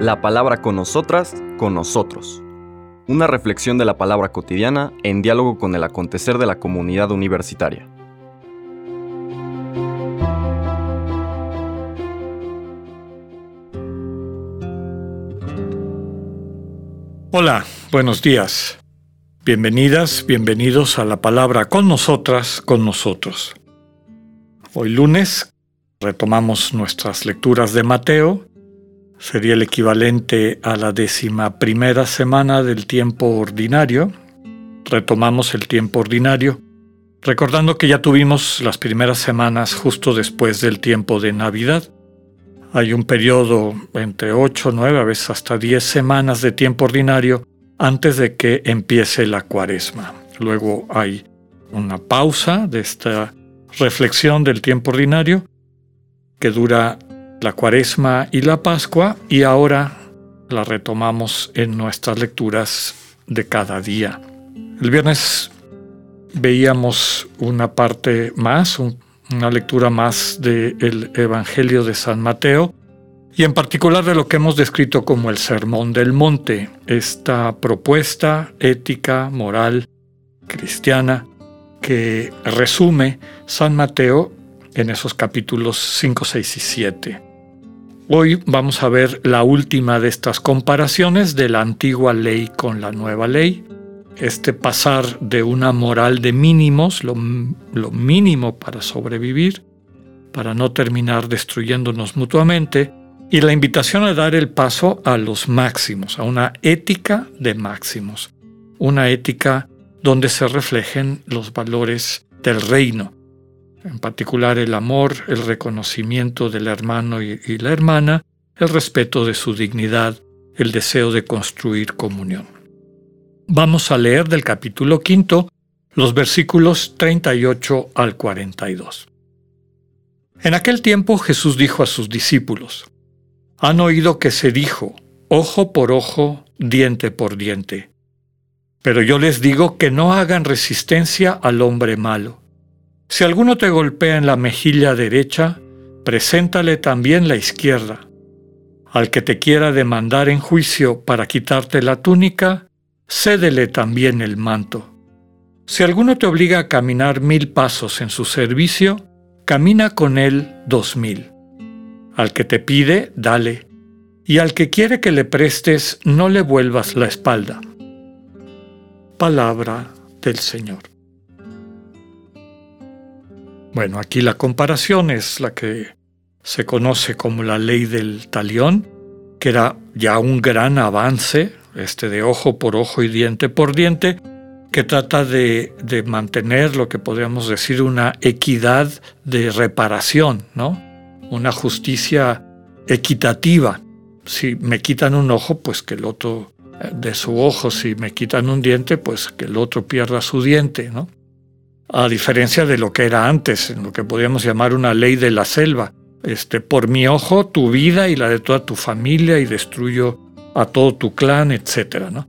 La palabra con nosotras, con nosotros. Una reflexión de la palabra cotidiana en diálogo con el acontecer de la comunidad universitaria. Hola, buenos días. Bienvenidas, bienvenidos a la palabra con nosotras, con nosotros. Hoy lunes retomamos nuestras lecturas de Mateo. Sería el equivalente a la décima primera semana del tiempo ordinario. Retomamos el tiempo ordinario, recordando que ya tuvimos las primeras semanas justo después del tiempo de Navidad. Hay un periodo entre 8, 9, a veces hasta 10 semanas de tiempo ordinario antes de que empiece la cuaresma. Luego hay una pausa de esta reflexión del tiempo ordinario dura la cuaresma y la pascua y ahora la retomamos en nuestras lecturas de cada día. El viernes veíamos una parte más, una lectura más del Evangelio de San Mateo y en particular de lo que hemos descrito como el Sermón del Monte, esta propuesta ética, moral, cristiana, que resume San Mateo en esos capítulos 5, 6 y 7. Hoy vamos a ver la última de estas comparaciones de la antigua ley con la nueva ley, este pasar de una moral de mínimos, lo, mínimo para sobrevivir, para no terminar destruyéndonos mutuamente, y la invitación a dar el paso a los máximos, a una ética de máximos, una ética donde se reflejen los valores del reino, en particular el amor, el reconocimiento del hermano y, la hermana, el respeto de su dignidad, el deseo de construir comunión. Vamos a leer del capítulo quinto los versículos 38 al 42. En aquel tiempo Jesús dijo a sus discípulos, Han oído que se dijo, ojo por ojo, diente por diente. Pero yo les digo que no hagan resistencia al hombre malo. Si alguno te golpea en la mejilla derecha, preséntale también la izquierda. Al que te quiera demandar en juicio para quitarte la túnica, cédele también el manto. Si alguno te obliga a caminar mil pasos en su servicio, camina con él dos mil. Al que te pide, dale, y al que quiere que le prestes, no le vuelvas la espalda. Palabra del Señor. Bueno, aquí la comparación es la que se conoce como la ley del talión, que era ya un gran avance este de ojo por ojo y diente por diente, que trata de, mantener lo que podríamos decir una equidad de reparación, ¿no? Una justicia equitativa. Si me quitan un ojo, pues que el otro eh, de su ojo, si me quitan un diente, pues que el otro pierda su diente, ¿no? A diferencia de lo que era antes, en lo que podríamos llamar una ley de la selva. Este, por mi ojo, tu vida y la de toda tu familia y destruyo a todo tu clan, etc. ¿no?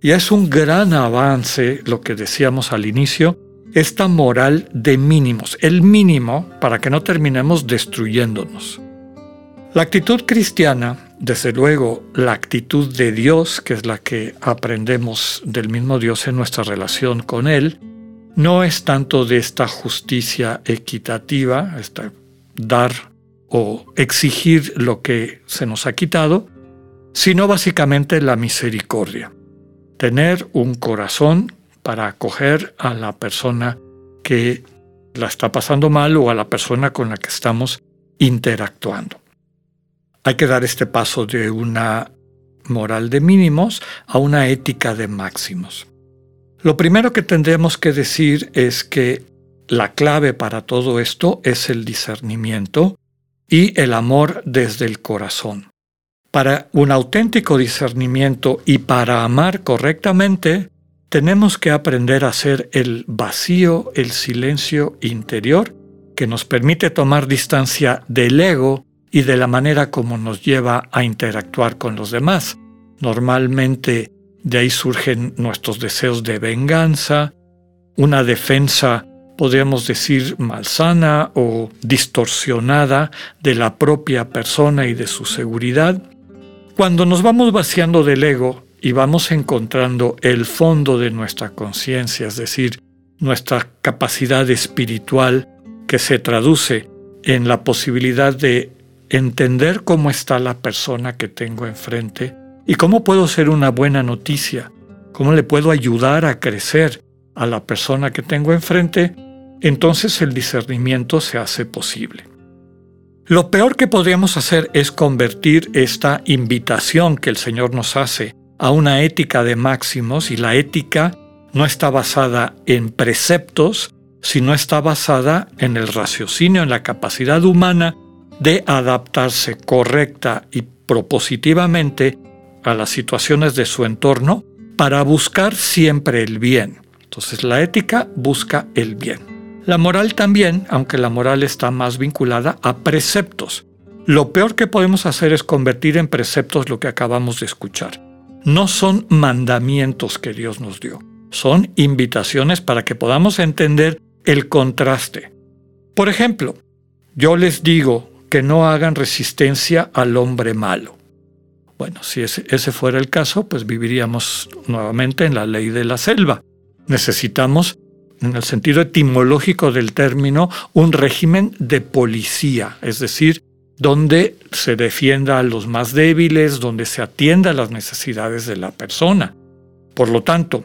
Y es un gran avance, lo que decíamos al inicio, esta moral de mínimos, el mínimo para que no terminemos destruyéndonos. La actitud cristiana, desde luego la actitud de Dios, que es la que aprendemos del mismo Dios en nuestra relación con Él, no es tanto de esta justicia equitativa, esta dar o exigir lo que se nos ha quitado, sino básicamente la misericordia. Tener un corazón para acoger a la persona que la está pasando mal o a la persona con la que estamos interactuando. Hay que dar este paso de una moral de mínimos a una ética de máximos. Lo primero que tendremos que decir es que la clave para todo esto es el discernimiento y el amor desde el corazón. Para un auténtico discernimiento y para amar correctamente, tenemos que aprender a hacer el vacío, el silencio interior que nos permite tomar distancia del ego y de la manera como nos lleva a interactuar con los demás. Normalmente de ahí surgen nuestros deseos de venganza, una defensa podríamos decir malsana o distorsionada de la propia persona y de su seguridad, cuando nos vamos vaciando del ego y vamos encontrando el fondo de nuestra conciencia, es decir, nuestra capacidad espiritual que se traduce en la posibilidad de entender cómo está la persona que tengo enfrente y cómo puedo ser una buena noticia, cómo le puedo ayudar a crecer a la persona que tengo enfrente, entonces el discernimiento se hace posible. Lo peor que podríamos hacer es convertir esta invitación que el Señor nos hace a una ética de máximos y la ética no está basada en preceptos, sino está basada en el raciocinio, en la capacidad humana de adaptarse correcta y propositivamente a las situaciones de su entorno para buscar siempre el bien. Entonces la ética busca el bien. La moral también, aunque la moral está más vinculada a preceptos. Lo peor que podemos hacer es convertir en preceptos lo que acabamos de escuchar. No son mandamientos que Dios nos dio, son invitaciones para que podamos entender el contraste. Por ejemplo, yo les digo que no hagan resistencia al hombre malo. Bueno, si ese, fuera el caso, pues viviríamos nuevamente en la ley de la selva. Necesitamos, en el sentido etimológico del término, un régimen de policía, es decir, donde se defienda a los más débiles, donde se atienda a las necesidades de la persona. Por lo tanto,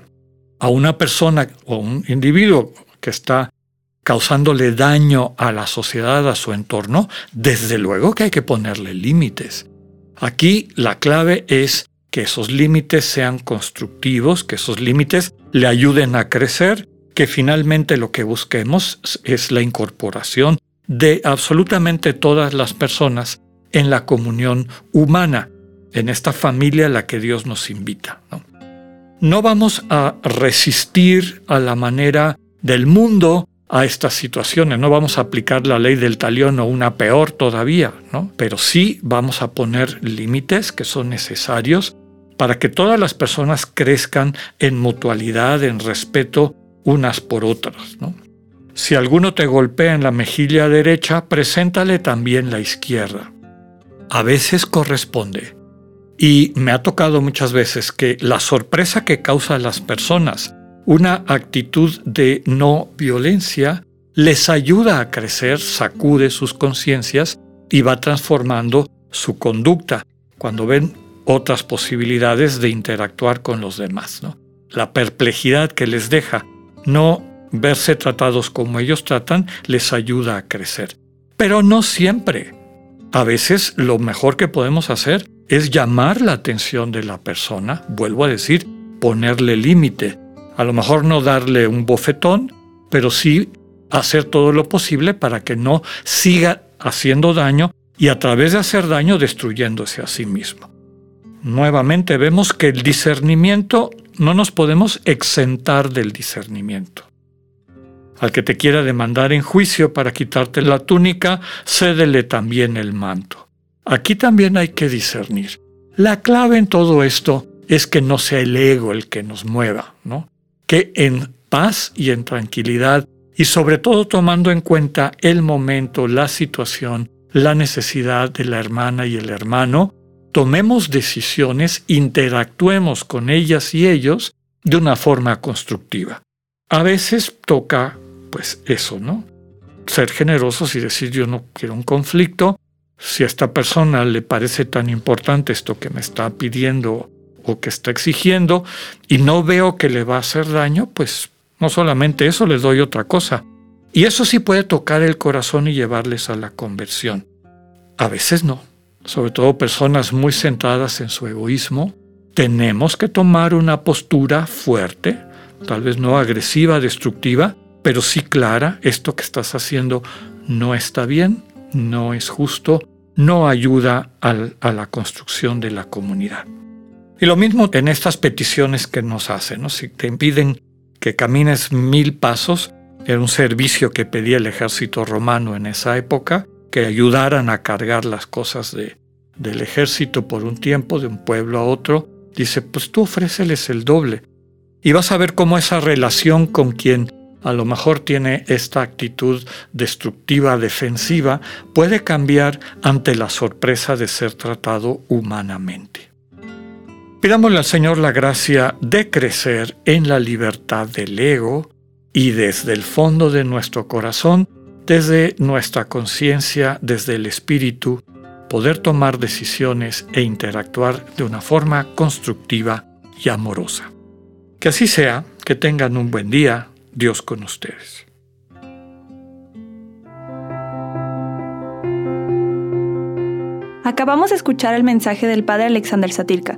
a una persona o un individuo que está causándole daño a la sociedad, a su entorno, desde luego que hay que ponerle límites. Aquí la clave es que esos límites sean constructivos, que esos límites le ayuden a crecer, que finalmente lo que busquemos es la incorporación de absolutamente todas las personas en la comunión humana, en esta familia a la que Dios nos invita. ¿no? no vamos a resistir a la manera del mundo a estas situaciones. No vamos a aplicar la ley del talión o una peor todavía, ¿no? Pero sí vamos a poner límites que son necesarios para que todas las personas crezcan en mutualidad, en respeto unas por otras, ¿no? Si alguno te golpea en la mejilla derecha, preséntale también la izquierda. A veces corresponde. Y me ha tocado muchas veces que la sorpresa que causa a las personas una actitud de no violencia les ayuda a crecer, sacude sus conciencias y va transformando su conducta cuando ven otras posibilidades de interactuar con los demás. La perplejidad que les deja no verse tratados como ellos tratan les ayuda a crecer. Pero no siempre. A veces lo mejor que podemos hacer es llamar la atención de la persona, vuelvo a decir, ponerle límite, a lo mejor no darle un bofetón, pero sí hacer todo lo posible para que no siga haciendo daño y a través de hacer daño destruyéndose a sí mismo. Nuevamente vemos que el discernimiento no nos podemos exentar del discernimiento. Al que te quiera demandar en juicio para quitarte la túnica, cédele también el manto. Aquí también hay que discernir. La clave en todo esto es que no sea el ego el que nos mueva, ¿no? Que en paz y en tranquilidad y sobre todo tomando en cuenta el momento, la situación, la necesidad de la hermana y el hermano, tomemos decisiones, interactuemos con ellas y ellos de una forma constructiva. A veces toca, pues eso, ¿no? Ser generosos y decir yo no quiero un conflicto. Si a esta persona le parece tan importante esto que me está pidiendo o que está exigiendo y no veo que le va a hacer daño, pues no solamente eso, les doy otra cosa. Y eso sí puede tocar el corazón y llevarles a la conversión. A veces no. Sobre todo personas muy centradas en su egoísmo, tenemos que tomar una postura fuerte, tal vez no agresiva, destructiva, pero sí clara, esto que estás haciendo no está bien, no es justo, no ayuda a la construcción de la comunidad. Y lo mismo en estas peticiones que nos hacen, ¿no? Si te impiden que camines mil pasos, era un servicio que pedía el ejército romano en esa época, que ayudaran a cargar las cosas de, del ejército por un tiempo, de un pueblo a otro. Dice, pues tú ofréceles el doble. Y vas a ver cómo esa relación con quien a lo mejor tiene esta actitud destructiva, defensiva, puede cambiar ante la sorpresa de ser tratado humanamente. Pidámosle al Señor la gracia de crecer en la libertad del ego y desde el fondo de nuestro corazón, desde nuestra conciencia, desde el espíritu, poder tomar decisiones e interactuar de una forma constructiva y amorosa. Que así sea, que tengan un buen día, Dios con ustedes. Acabamos de escuchar el mensaje del Padre Alexander Satirka.